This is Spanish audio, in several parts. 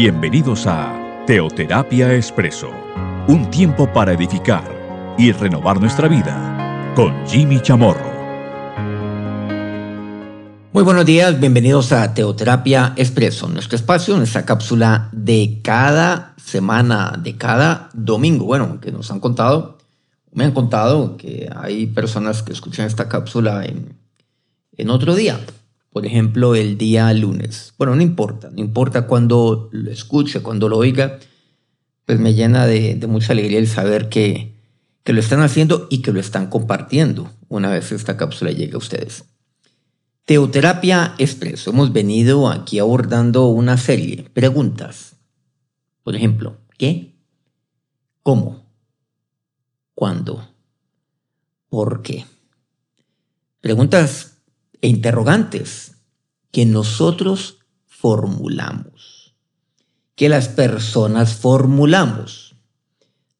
Bienvenidos a Teoterapia Expreso, un tiempo para edificar y renovar nuestra vida con Jimmy Chamorro. Muy buenos días, bienvenidos a Teoterapia Expreso, nuestro espacio, nuestra cápsula de cada semana, de cada domingo. Bueno, que nos han contado, me han contado que hay personas que escuchan esta cápsula en, en otro día, por ejemplo, el día lunes. Bueno, no importa, no importa cuando lo escuche, cuando lo oiga, pues me llena de, mucha alegría el saber que, que lo están haciendo y que lo están compartiendo una vez esta cápsula llegue a ustedes. Teoterapia Expreso. Hemos venido aquí abordando una serie. Preguntas. Por ejemplo, ¿qué? ¿Cómo? ¿Cuándo? ¿Por qué? Preguntas e interrogantes que nosotros formulamos, que las personas formulamos.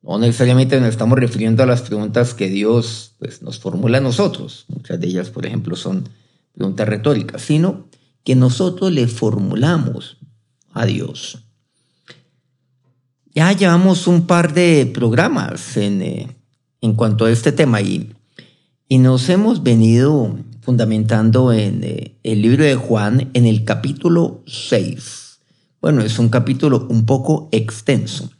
No necesariamente nos estamos refiriendo a las preguntas que Dios pues, nos formula a nosotros. Muchas de ellas, por ejemplo, son preguntas retóricas, sino que nosotros le formulamos a Dios. Ya llevamos un par de programas en, eh, en cuanto a este tema y, y nos hemos venido fundamentando en eh, el libro de Juan en el capítulo 6. Bueno, es un capítulo un poco extenso.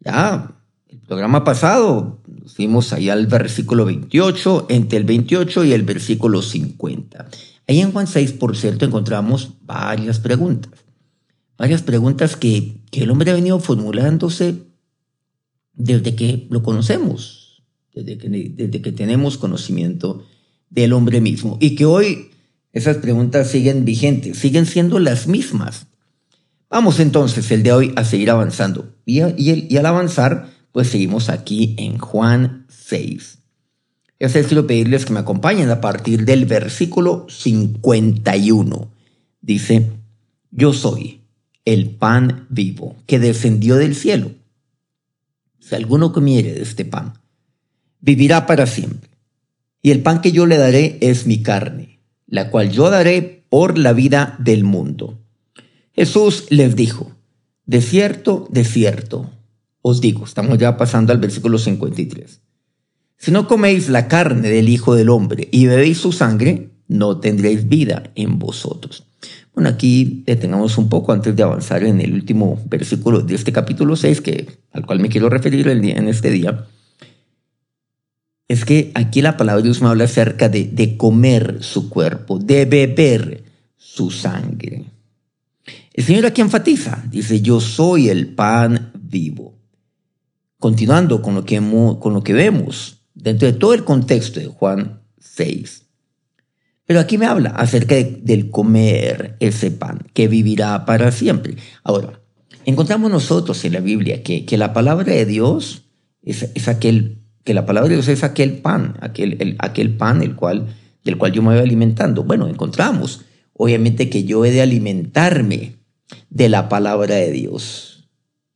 Ya, el programa pasado fuimos ahí al versículo 28, entre el 28 y el versículo 50. Ahí en Juan 6, por cierto, encontramos varias preguntas. Varias preguntas que, que el hombre ha venido formulándose desde que lo conocemos, desde que, desde que tenemos conocimiento del hombre mismo. Y que hoy esas preguntas siguen vigentes, siguen siendo las mismas. Vamos entonces el de hoy a seguir avanzando. Y, al avanzar, pues seguimos aquí en Juan 6. Yo quiero pedirles que me acompañen a partir del versículo 51. Dice, yo soy el pan vivo que descendió del cielo. Si alguno comiere de este pan, vivirá para siempre. Y el pan que yo le daré es mi carne, la cual yo daré por la vida del mundo. Jesús les dijo, de cierto, de cierto, os digo, estamos ya pasando al versículo 53. Si no coméis la carne del Hijo del Hombre y bebéis su sangre, no tendréis vida en vosotros. Bueno, aquí detengamos un poco antes de avanzar en el último versículo de este capítulo 6, que, al cual me quiero referir en este día es que aquí la palabra de Dios me habla acerca de, de comer su cuerpo, de beber su sangre. El Señor aquí enfatiza, dice, yo soy el pan vivo. Continuando con lo que, con lo que vemos dentro de todo el contexto de Juan 6. Pero aquí me habla acerca del comer ese pan que vivirá para siempre. Ahora, encontramos nosotros en la Biblia que, que la palabra de Dios es, es aquel que la palabra de Dios es aquel pan, aquel, aquel pan el cual, del cual yo me voy alimentando. Bueno, encontramos, obviamente, que yo he de alimentarme de la palabra de Dios.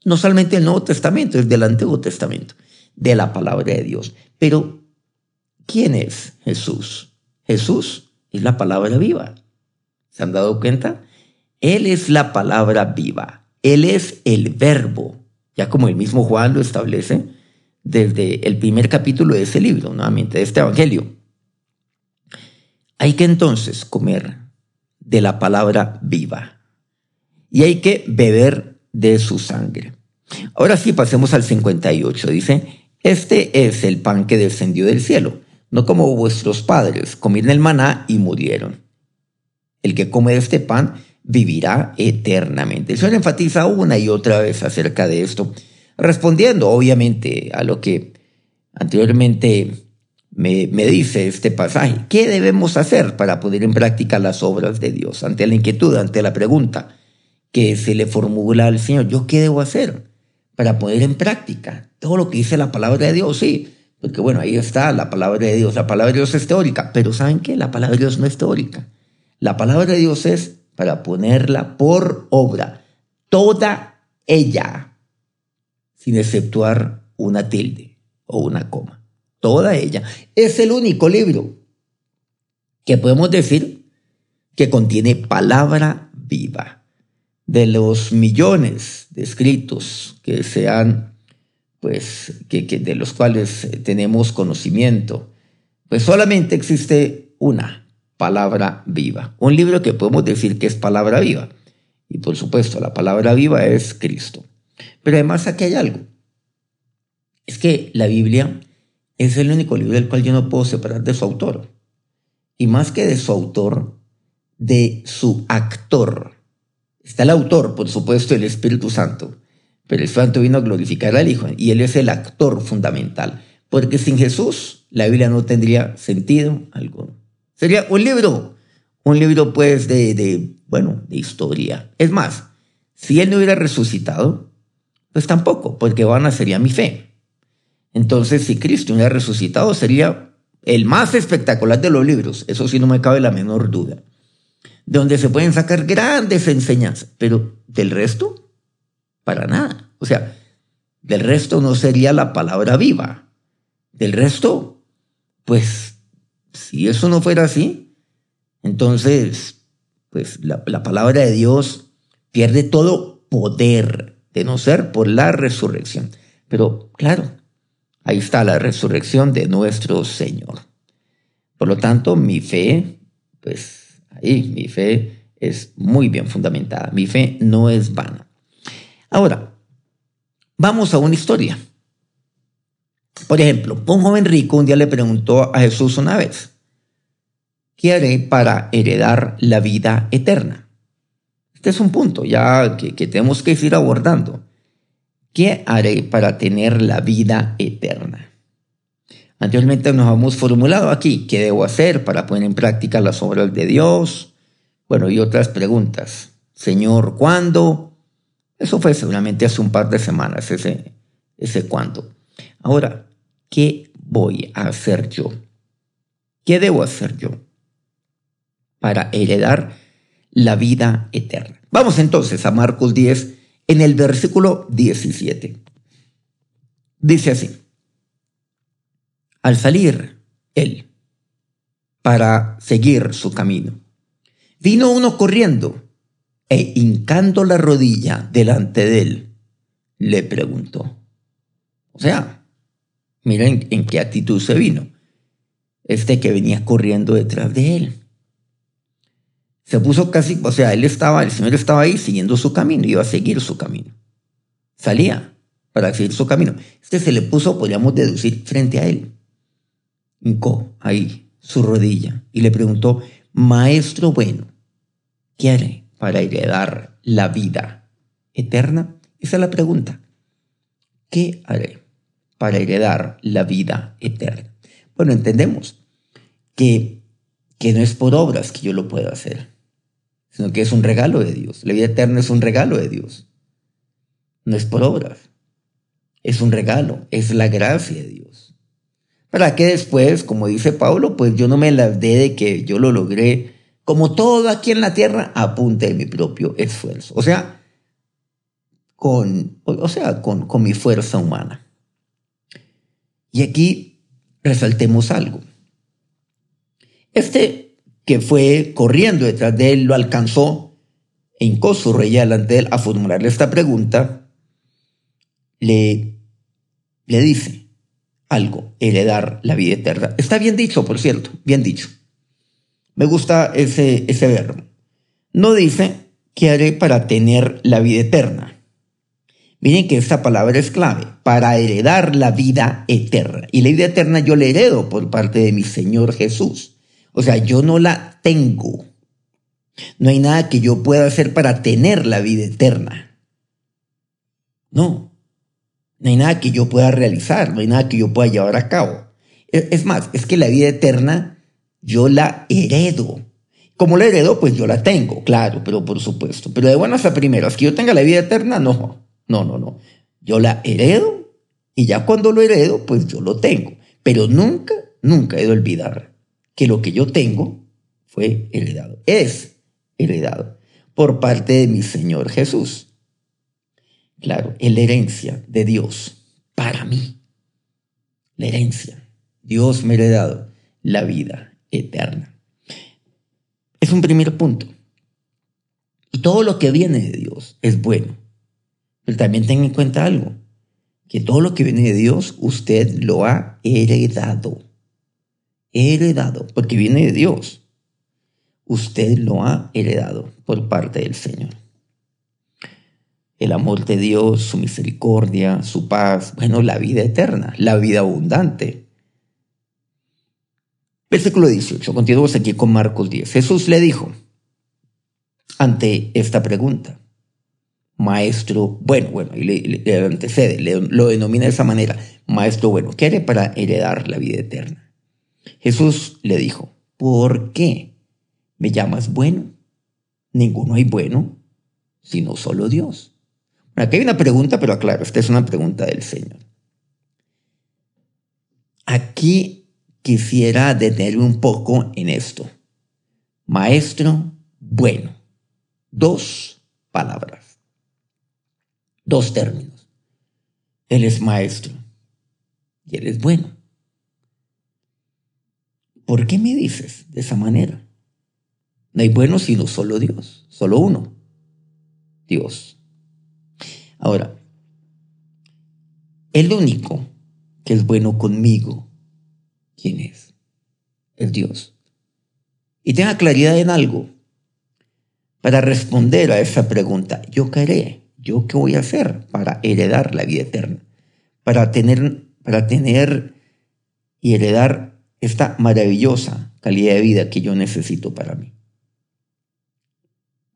No solamente el Nuevo Testamento, es del Antiguo Testamento, de la palabra de Dios. Pero, ¿quién es Jesús? Jesús es la palabra viva. ¿Se han dado cuenta? Él es la palabra viva. Él es el verbo. Ya como el mismo Juan lo establece, desde el primer capítulo de ese libro, nuevamente, de este Evangelio. Hay que entonces comer de la palabra viva y hay que beber de su sangre. Ahora sí, pasemos al 58. Dice, este es el pan que descendió del cielo, no como vuestros padres, comieron el maná y murieron. El que come de este pan vivirá eternamente. El Señor enfatiza una y otra vez acerca de esto respondiendo obviamente a lo que anteriormente me, dice este pasaje. ¿Qué debemos hacer para poner en práctica las obras de Dios? Ante la inquietud, ante la pregunta que se le formula al Señor, ¿yo qué debo hacer para poner en práctica todo lo que dice la palabra de Dios? Sí, porque bueno, ahí está la palabra de Dios. La palabra de Dios es teórica, pero ¿saben qué? La palabra de Dios no es teórica. La palabra de Dios es para ponerla por obra, toda ella sin exceptuar una tilde o una coma. Toda ella. Es el único libro que podemos decir que contiene palabra viva. de los millones de escritos que se han, pues, que, de los cuales tenemos conocimiento, pues solamente existe una palabra viva. Un libro que podemos decir que es palabra viva. Y por supuesto, la palabra viva es Cristo. Pero además aquí hay algo. Es que la Biblia es el único libro del cual yo no puedo separar de su autor. Y más que de su autor, de su actor. Está el autor, por supuesto, el Espíritu Santo, pero el Santo vino a glorificar al Hijo y Él es el actor fundamental, porque sin Jesús la Biblia no tendría sentido alguno. Sería un libro, un libro pues de, de bueno, de historia. Es más, si Él no hubiera resucitado, pues tampoco, porque van a sería mi fe. Entonces, si Cristo hubiera resucitado, sería el más espectacular de los libros. Eso sí no me cabe la menor duda de donde se pueden sacar grandes enseñanzas, pero del resto, para nada. O sea, del resto no sería la palabra viva. Del resto, pues, si eso no fuera así, entonces, pues la palabra de Dios pierde todo poder de no ser por la resurrección. Pero claro, ahí está la resurrección de nuestro Señor. Por lo tanto, mi fe, pues Ahí mi fe es muy bien fundamentada. Mi fe no es vana. Ahora, vamos a una historia. Por ejemplo, un joven rico un día le preguntó a Jesús una vez, ¿qué haré para heredar la vida eterna? Este es un punto ya que, que tenemos que ir abordando. ¿Qué haré para tener la vida eterna? Anteriormente nos hemos formulado aquí qué debo hacer para poner en práctica las obras de Dios. Bueno, y otras preguntas. Señor, ¿cuándo? Eso fue seguramente hace un par de semanas, ese, ese cuándo. Ahora, ¿qué voy a hacer yo? ¿Qué debo hacer yo para heredar la vida eterna? Vamos entonces a Marcos 10 en el versículo 17. Dice así al salir él para seguir su camino. Vino uno corriendo e hincando la rodilla delante de él, le preguntó. O sea, miren en qué actitud se vino. Este que venía corriendo detrás de él. Se puso casi, o sea, él estaba, el Señor estaba ahí siguiendo su camino, iba a seguir su camino. Salía para seguir su camino. Este se le puso, podríamos deducir, frente a él hincó ahí su rodilla y le preguntó, Maestro bueno, ¿qué haré para heredar la vida eterna? Esa es la pregunta. ¿Qué haré para heredar la vida eterna? Bueno, entendemos que, que no es por obras que yo lo pueda hacer, sino que es un regalo de Dios. La vida eterna es un regalo de Dios. No es por obras. Es un regalo, es la gracia de Dios para que después, como dice Pablo, pues yo no me la dé de que yo lo logré, como todo aquí en la tierra, a punta de mi propio esfuerzo. O sea, con, o sea, con, con mi fuerza humana. Y aquí resaltemos algo. Este que fue corriendo detrás de él lo alcanzó e hincó su rey delante de él a formularle esta pregunta, le, le dice, algo, heredar la vida eterna. Está bien dicho, por cierto, bien dicho. Me gusta ese, ese verbo. No dice, ¿qué haré para tener la vida eterna? Miren que esta palabra es clave, para heredar la vida eterna. Y la vida eterna yo la heredo por parte de mi Señor Jesús. O sea, yo no la tengo. No hay nada que yo pueda hacer para tener la vida eterna. No, no hay nada que yo pueda realizar, no hay nada que yo pueda llevar a cabo. Es más, es que la vida eterna yo la heredo. Como la heredo, pues yo la tengo, claro, pero por supuesto. Pero de buenas a primeras, que yo tenga la vida eterna, no, no, no, no. Yo la heredo y ya cuando lo heredo, pues yo lo tengo. Pero nunca, nunca he de olvidar que lo que yo tengo fue heredado, es heredado por parte de mi Señor Jesús. Claro, es la herencia de Dios para mí. La herencia. Dios me ha dado la vida eterna. Es un primer punto. Y todo lo que viene de Dios es bueno. Pero también tenga en cuenta algo, que todo lo que viene de Dios usted lo ha heredado. Heredado, porque viene de Dios. Usted lo ha heredado por parte del Señor. El amor de Dios, su misericordia, su paz, bueno, la vida eterna, la vida abundante. Versículo 18, continuamos aquí con Marcos 10. Jesús le dijo, ante esta pregunta. Maestro bueno, bueno, y le, antecede, lo denomina de esa manera, maestro bueno, ¿qué haré para heredar la vida eterna? Jesús le dijo, ¿por qué me llamas bueno? Ninguno hay bueno, sino solo Dios. aquí hay una pregunta, pero aclaro, esta es una pregunta del Señor. Aquí quisiera detenerme un poco en esto. Maestro bueno dos palabras, dos términos. Él es maestro y Él es bueno. ¿Por qué me dices de esa manera? No hay bueno sino solo Dios, solo uno, Dios. Ahora, el único que es bueno conmigo, ¿quién es? Es Dios. Y tenga claridad en algo para responder a esa pregunta. ¿Yo qué haré? ¿Yo qué voy a hacer para heredar la vida eterna? Para tener, para tener y heredar esta maravillosa calidad de vida que yo necesito para mí.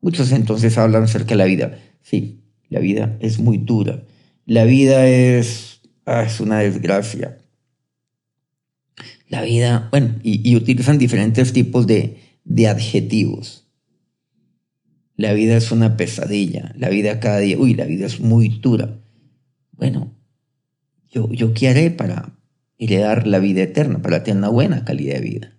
Muchos entonces hablan acerca de la vida. Sí, la vida es muy dura. La vida es, ah, es una desgracia. La vida, bueno, y, utilizan diferentes tipos de, de adjetivos. La vida es una pesadilla, la vida cada día, uy, la vida es muy dura. Bueno, yo, yo qué haré para heredar la vida eterna, para tener una buena calidad de vida.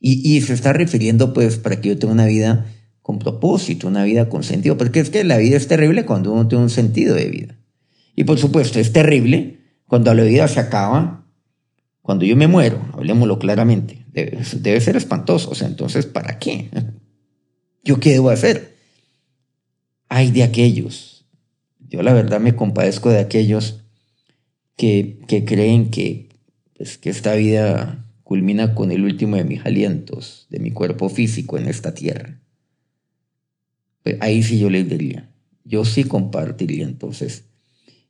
Y, y se está refiriendo pues para que yo tenga una vida con propósito, una vida con sentido, porque es que la vida es terrible cuando uno tiene un sentido de vida. Y por supuesto, es terrible cuando la vida se acaba, cuando yo me muero, hablemoslo claramente, debe, ser espantoso, o sea, entonces, ¿para qué? ¿Yo qué debo hacer? Hay de aquellos, yo la verdad me compadezco de aquellos que, creen que, pues, que esta vida culmina con el último de mis alientos, de mi cuerpo físico en esta tierra. Pues ahí sí yo les diría, yo sí compartiría entonces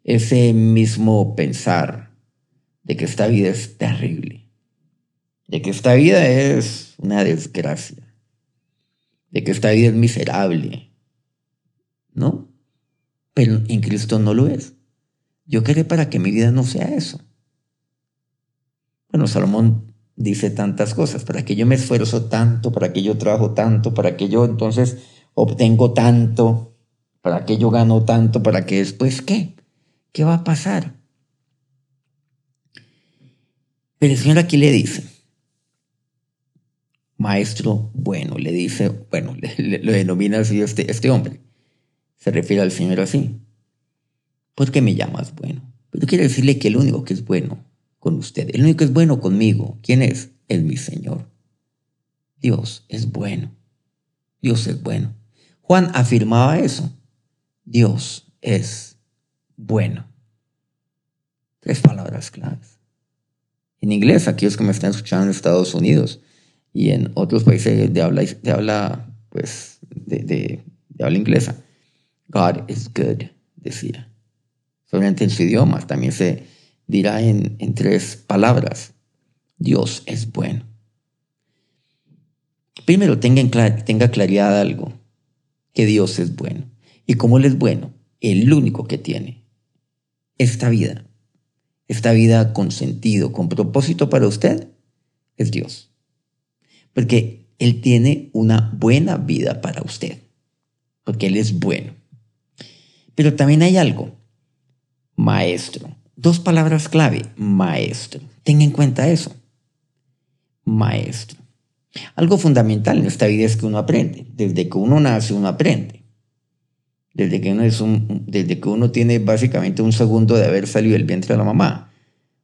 ese mismo pensar de que esta vida es terrible, de que esta vida es una desgracia, de que esta vida es miserable. ¿No? Pero en Cristo no lo es. Yo queré para que mi vida no sea eso. Bueno, Salomón dice tantas cosas, para que yo me esfuerzo tanto, para que yo trabajo tanto, para que yo entonces obtengo tanto, para que yo gano tanto, para que después, ¿qué? ¿Qué va a pasar? Pero el Señor aquí le dice, maestro bueno, le dice, bueno, lo denomina así este, este hombre. Se refiere al Señor así. ¿Por qué me llamas bueno? Pero quiero decirle que el único que es bueno con usted, el único que es bueno conmigo, ¿quién es? Es mi Señor. Dios es bueno. Dios es bueno. Juan afirmaba eso. Dios es bueno. Tres palabras claves. En inglés, aquellos que me están escuchando en Estados Unidos, y en otros países de habla, de habla, pues, de, de, habla inglesa. God is good, decía. Solamente en su idioma también se dirá en, tres palabras. Dios es bueno. Primero, tenga, tenga claridad algo, que Dios es bueno. Y como Él es bueno, el único que tiene esta vida, esta vida con sentido, con propósito para usted, es Dios porque Él tiene una buena vida para usted, porque Él es bueno. Pero también hay algo, maestro. Dos palabras clave, maestro. Tenga en cuenta eso, maestro. Algo fundamental en esta vida es que uno aprende. Desde que uno nace, uno aprende. Desde que uno, es un, desde que uno tiene básicamente un segundo de haber salido del vientre de la mamá,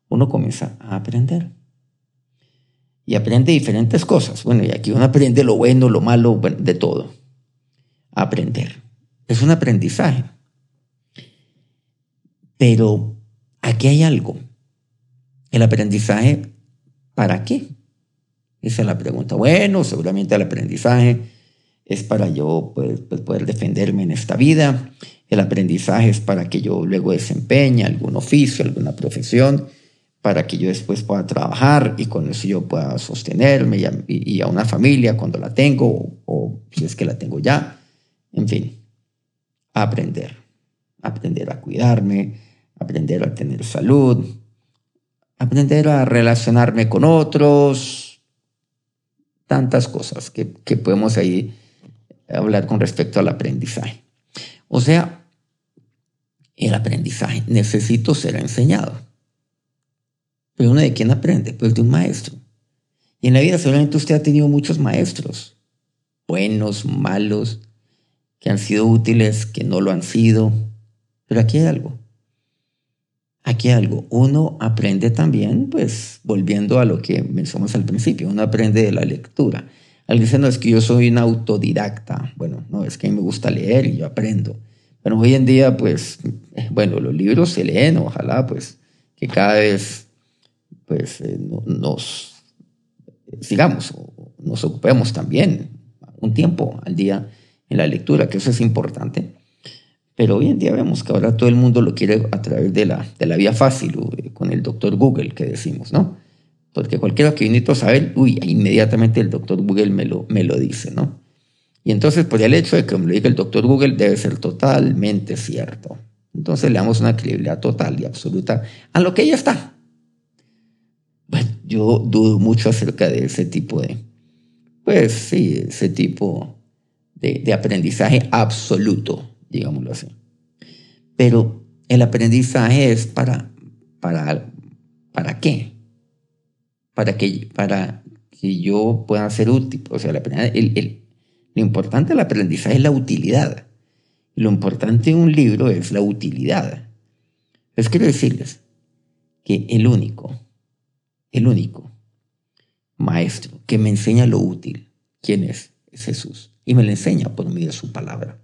uno comienza a aprender y aprende diferentes cosas. Bueno, y aquí uno aprende lo bueno, lo malo, de todo. aprender. Es un aprendizaje. Pero aquí hay algo. El aprendizaje, ¿para qué? Esa es la pregunta. Bueno, seguramente el aprendizaje es para yo pues, pues, poder defenderme en esta vida. El aprendizaje es para que yo luego desempeñe algún oficio, alguna profesión, para que yo después pueda trabajar y con eso yo pueda sostenerme y a, una familia cuando la tengo o, o si es que la tengo ya. En fin, aprender. Aprender a cuidarme, aprender a tener salud, aprender a relacionarme con otros, tantas cosas que, podemos ahí hablar con respecto al aprendizaje. O sea, el aprendizaje necesito ser enseñado. Pero uno de quién aprende? Pues de un maestro. Y en la vida seguramente usted ha tenido muchos maestros, buenos, malos, que han sido útiles, que no lo han sido. Pero aquí hay algo aquí algo. Uno aprende también, pues, volviendo a lo que mencionamos al principio, uno aprende de la lectura. Alguien dice, no, es que yo soy un autodidacta. Bueno, no, es que a mí me gusta leer y yo aprendo. Pero hoy en día, pues, eh, bueno, los libros se leen, ojalá, pues, que cada vez, pues, eh, nos sigamos, nos ocupemos también un tiempo al día en la lectura, que eso es importante. Pero hoy en día vemos que ahora todo el mundo lo quiere a través de la, de la vía fácil, con el doctor Google que decimos, ¿no? Porque cualquiera que viene a saber, uy, inmediatamente el doctor Google me lo, me lo dice, ¿no? Y entonces, por el hecho de que me lo diga el doctor Google, debe ser totalmente cierto. Entonces le damos una credibilidad total y absoluta a lo que ya está. Bueno, yo dudo mucho acerca de ese tipo de, pues sí, ese tipo de, de aprendizaje absoluto digámoslo así. Pero el aprendizaje es para, para, ¿para qué? Para que, para que yo pueda ser útil. O sea, el, lo importante del aprendizaje es la utilidad. Lo importante de un libro es la utilidad. Les quiero decirles que el único, el único maestro que me enseña lo útil, ¿quién es? Es Jesús. Y me lo enseña por medio de su palabra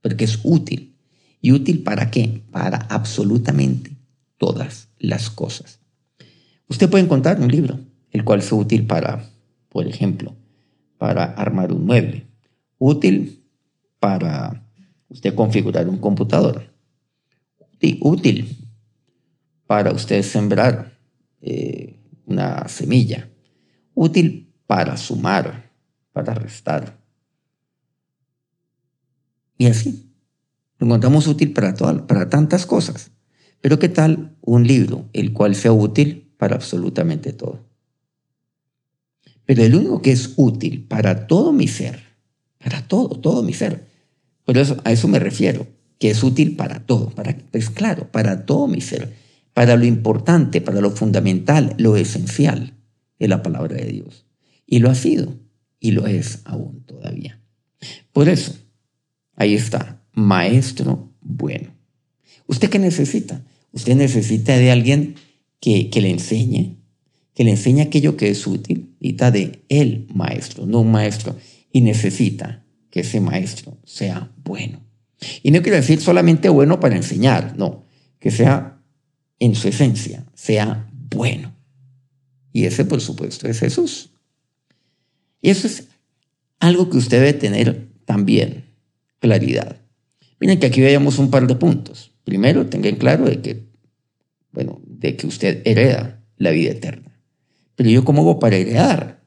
porque es útil. ¿Y útil para qué? Para absolutamente todas las cosas. Usted puede encontrar un libro, el cual es útil para, por ejemplo, para armar un mueble, útil para usted configurar un computador, útil para usted sembrar eh, una semilla, útil para sumar, para restar, y así. Lo encontramos útil para, para tantas cosas. Pero ¿qué tal un libro, el cual sea útil para absolutamente todo? Pero el único que es útil para todo mi ser, para todo, todo mi ser, por eso, a eso me refiero, que es útil para todo, para, claro, para todo mi ser, para lo importante, para lo fundamental, lo esencial, es la palabra de Dios. Y lo ha sido, y lo es aún todavía. Por eso, Ahí está, maestro bueno. ¿Usted qué necesita? Usted necesita de alguien que, le enseñe, que le enseñe aquello que es útil. Necesita de el maestro, no un maestro. Y necesita que ese maestro sea bueno. Y no quiero decir solamente bueno para enseñar, no, que sea en su esencia, sea bueno. Y ese, por supuesto, es Jesús. Y eso es algo que usted debe tener también claridad. Miren que aquí veamos un par de puntos. Primero, tengan claro de que, bueno, de que usted hereda la vida eterna. Pero yo, ¿cómo hago para heredar?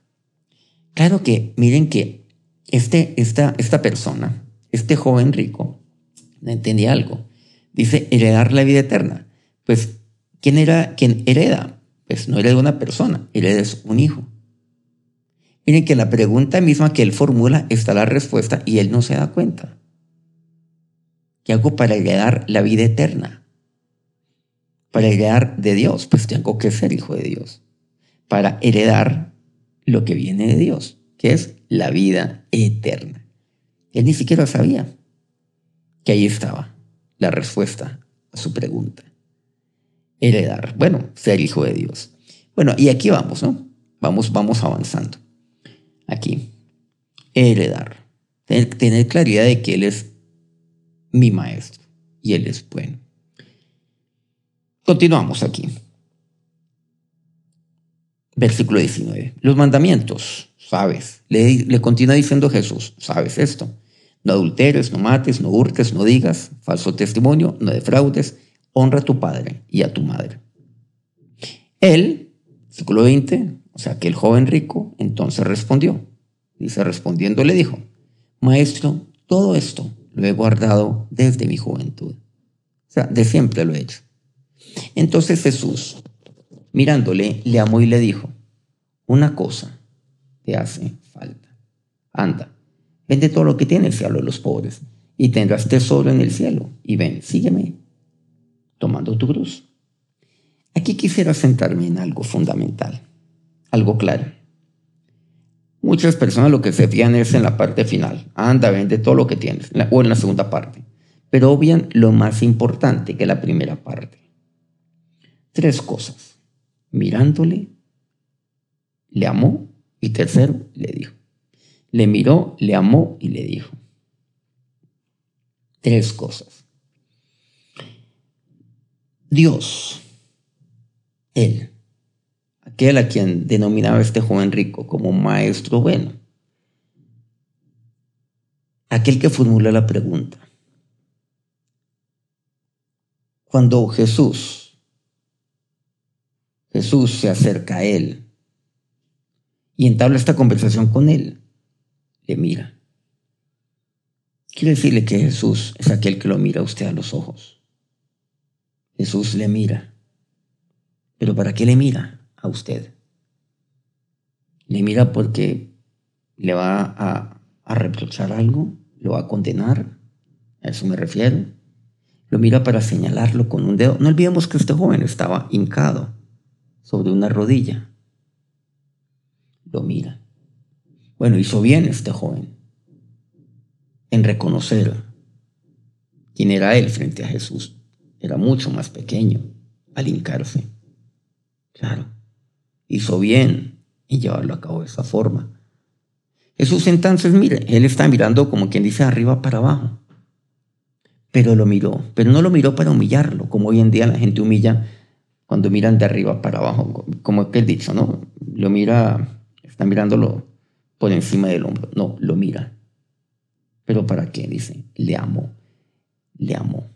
Claro que, miren que este, esta, esta persona, este joven rico, no entendía algo. Dice heredar la vida eterna. Pues, ¿quién era quien hereda? Pues no hereda una persona, hereda un hijo. Miren que la pregunta misma que él formula está la respuesta y él no se da cuenta. ¿Qué hago para heredar la vida eterna? Para heredar de Dios, pues tengo que ser hijo de Dios. Para heredar lo que viene de Dios, que es la vida eterna. Él ni siquiera sabía que ahí estaba la respuesta a su pregunta. Heredar, bueno, ser hijo de Dios. Bueno, y aquí vamos, ¿no? Vamos, vamos avanzando. Aquí, heredar tener claridad de que Él es mi maestro y Él es bueno. Continuamos aquí. Versículo 19. Los mandamientos, sabes. Le, continúa diciendo Jesús, sabes esto. No adulteres, no mates, no hurtes, no digas falso testimonio, no defraudes, honra a tu padre y a tu madre. Él, versículo 20, o sea que el joven rico entonces respondió. Dice, respondiendo le dijo, Maestro, todo esto lo he guardado desde mi juventud. O sea, de siempre lo he hecho. Entonces Jesús, mirándole, le amó y le dijo, una cosa te hace falta. Anda, vende todo lo que tienes y de los pobres, y tendrás tesoro en el cielo. Y ven, sígueme, tomando tu cruz. Aquí quisiera sentarme en algo fundamental, algo claro. Muchas personas lo que se fían es en la parte final. Anda, vende todo lo que tienes, o en la segunda parte. Pero obvian lo más importante que la primera parte. Tres cosas. Mirándole, le amó y tercero, le dijo. Le miró, le amó y le dijo. Tres cosas. Dios, Él, aquel a quien denominaba este joven rico como maestro bueno, aquel que formula la pregunta. Cuando Jesús, Jesús se acerca a él y entabla esta conversación con él, le mira. Quiere decirle que Jesús es aquel que lo mira a usted a los ojos. Jesús le mira. ¿Pero para qué le mira? A usted. Le mira porque le va a, reprochar algo, lo va a condenar, a eso me refiero. Lo mira para señalarlo con un dedo. No olvidemos que este joven estaba hincado sobre una rodilla. Lo mira. Bueno, hizo bien este joven en reconocer quién era él frente a Jesús. Era mucho más pequeño al hincarse. Claro hizo bien en llevarlo a cabo de esa forma. Jesús entonces, mire, él está mirando como quien dice arriba para abajo. Pero lo miró, pero no lo miró para humillarlo, como hoy en día la gente humilla cuando miran de arriba para abajo, como aquel dicho, ¿no? Lo mira, está mirándolo por encima del hombro. No, lo mira. ¿Pero para qué? Dice, le amo, le amo.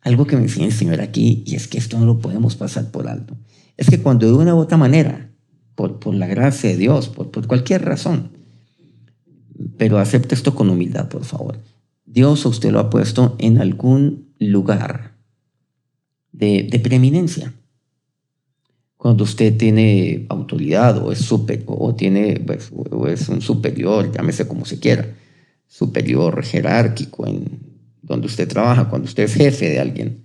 Algo que me enseña el Señor aquí, y es que esto no lo podemos pasar por alto, es que cuando de una u otra manera por, la gracia de Dios, por, cualquier razón. Pero acepte esto con humildad, por favor. Dios a usted lo ha puesto en algún lugar de, preeminencia. Cuando usted tiene autoridad o es, super, o tiene, pues, o es un superior, llámese como se quiera, superior jerárquico en donde usted trabaja, cuando usted es jefe de alguien,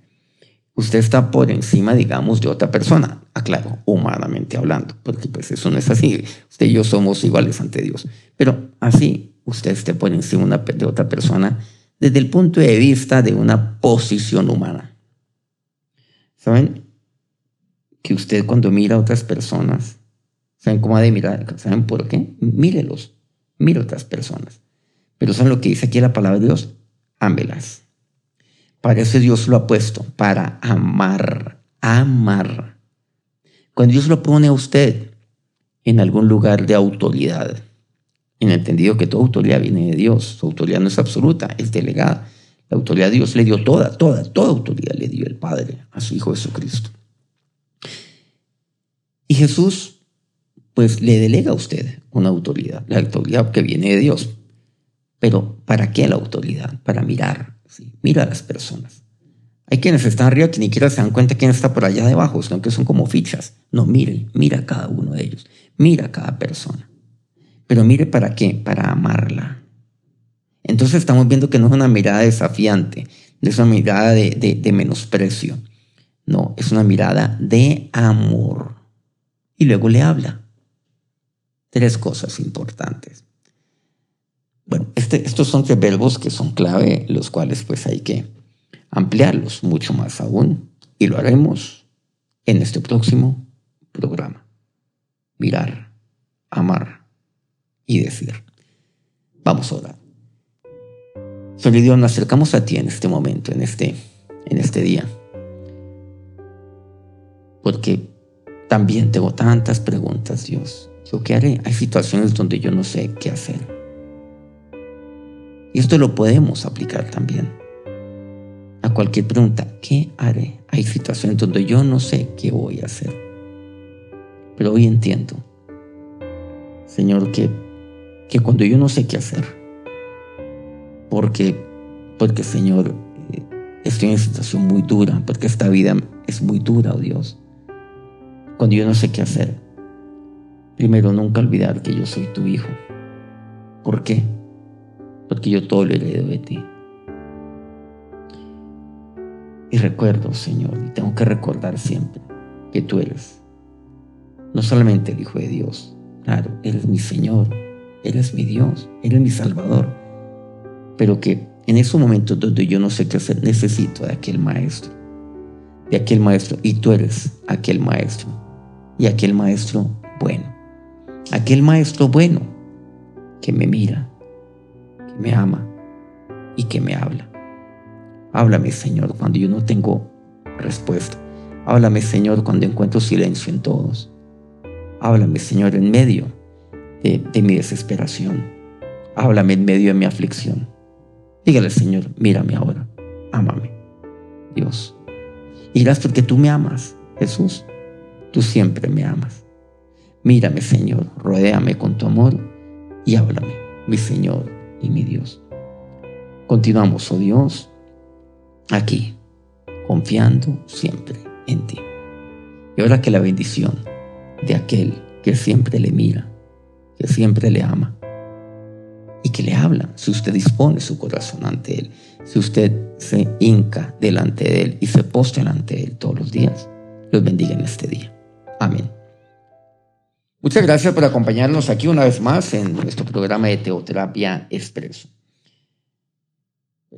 usted está por encima, digamos, de otra persona. Aclaro, humanamente hablando, porque pues eso no es así. Usted y yo somos iguales ante Dios. Pero así, usted esté por encima de otra persona desde el punto de vista de una posición humana. ¿Saben? Que usted cuando mira a otras personas, ¿saben cómo ha de mirar? ¿Saben por qué? Mírelos, mire a otras personas. Pero ¿saben lo que dice aquí la palabra de Dios? Ámbelas para eso Dios lo ha puesto, para amar, amar. Cuando Dios lo pone a usted en algún lugar de autoridad, en entendido que toda autoridad viene de Dios, su autoridad no es absoluta, es delegada. La autoridad de Dios le dio toda, toda, toda autoridad le dio el Padre a su Hijo Jesucristo. Y Jesús, pues le delega a usted una autoridad, la autoridad que viene de Dios. Pero ¿para qué la autoridad? Para mirar, Mira a las personas. Hay quienes están arriba que ni siquiera se dan cuenta quién está por allá debajo, sino que son como fichas. No, mire, mira a cada uno de ellos. Mira a cada persona. Pero mire para qué, para amarla. Entonces estamos viendo que no es una mirada desafiante, no es una mirada de menosprecio. No, es una mirada de amor. Y luego le habla. Tres cosas importantes. Bueno, este, estos son tres verbos que son clave, los cuales pues hay que ampliarlos mucho más aún y lo haremos en este próximo programa. Mirar, amar y decir. Vamos a orar. Señor nos acercamos a ti en este momento, en este, en este día. Porque también tengo tantas preguntas, Dios. ¿Yo qué haré? Hay situaciones donde yo no sé qué hacer. Y esto lo podemos aplicar también a cualquier pregunta. ¿Qué haré? Hay situaciones donde yo no sé qué voy a hacer. Pero hoy entiendo, Señor, que, que cuando yo no sé qué hacer, porque, porque Señor, eh, estoy en una situación muy dura, porque esta vida es muy dura, oh Dios. Cuando yo no sé qué hacer, primero nunca olvidar que yo soy tu hijo. ¿Por qué? Porque yo todo lo heredo de ti. Y recuerdo, Señor, y tengo que recordar siempre que tú eres no solamente el Hijo de Dios, claro, eres mi Señor, eres mi Dios, eres mi Salvador, pero que en esos momentos donde yo no sé qué hacer, necesito de aquel Maestro, de aquel Maestro, y tú eres aquel Maestro, y aquel Maestro bueno, aquel Maestro bueno que me mira, que me ama y que me habla. Háblame, Señor, cuando yo no tengo respuesta. Háblame, Señor, cuando encuentro silencio en todos. Háblame, Señor, en medio de, mi desesperación. Háblame en medio de mi aflicción. Dígale, Señor, mírame ahora. Ámame, Dios. Y gracias porque tú me amas, Jesús. Tú siempre me amas. Mírame, Señor, rodéame con tu amor y háblame, mi Señor y mi Dios. Continuamos, oh Dios, aquí, confiando siempre en ti. Y ahora que la bendición de aquel que siempre le mira, que siempre le ama y que le habla, si usted dispone su corazón ante Él, si usted se hinca delante de Él y se postra delante de Él todos los días, los bendiga en este día. Amén. Muchas gracias por acompañarnos aquí una vez más en nuestro programa de Teoterapia Expreso.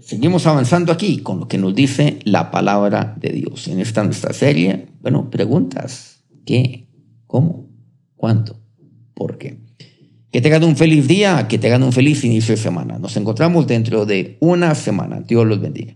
Seguimos avanzando aquí con lo que nos dice la palabra de Dios. En esta nuestra serie, bueno, preguntas. ¿Qué? ¿Cómo? ¿Cuánto? ¿Por qué? Que tengan un feliz día, que tengan un feliz inicio de semana. Nos encontramos dentro de una semana. Dios los bendiga.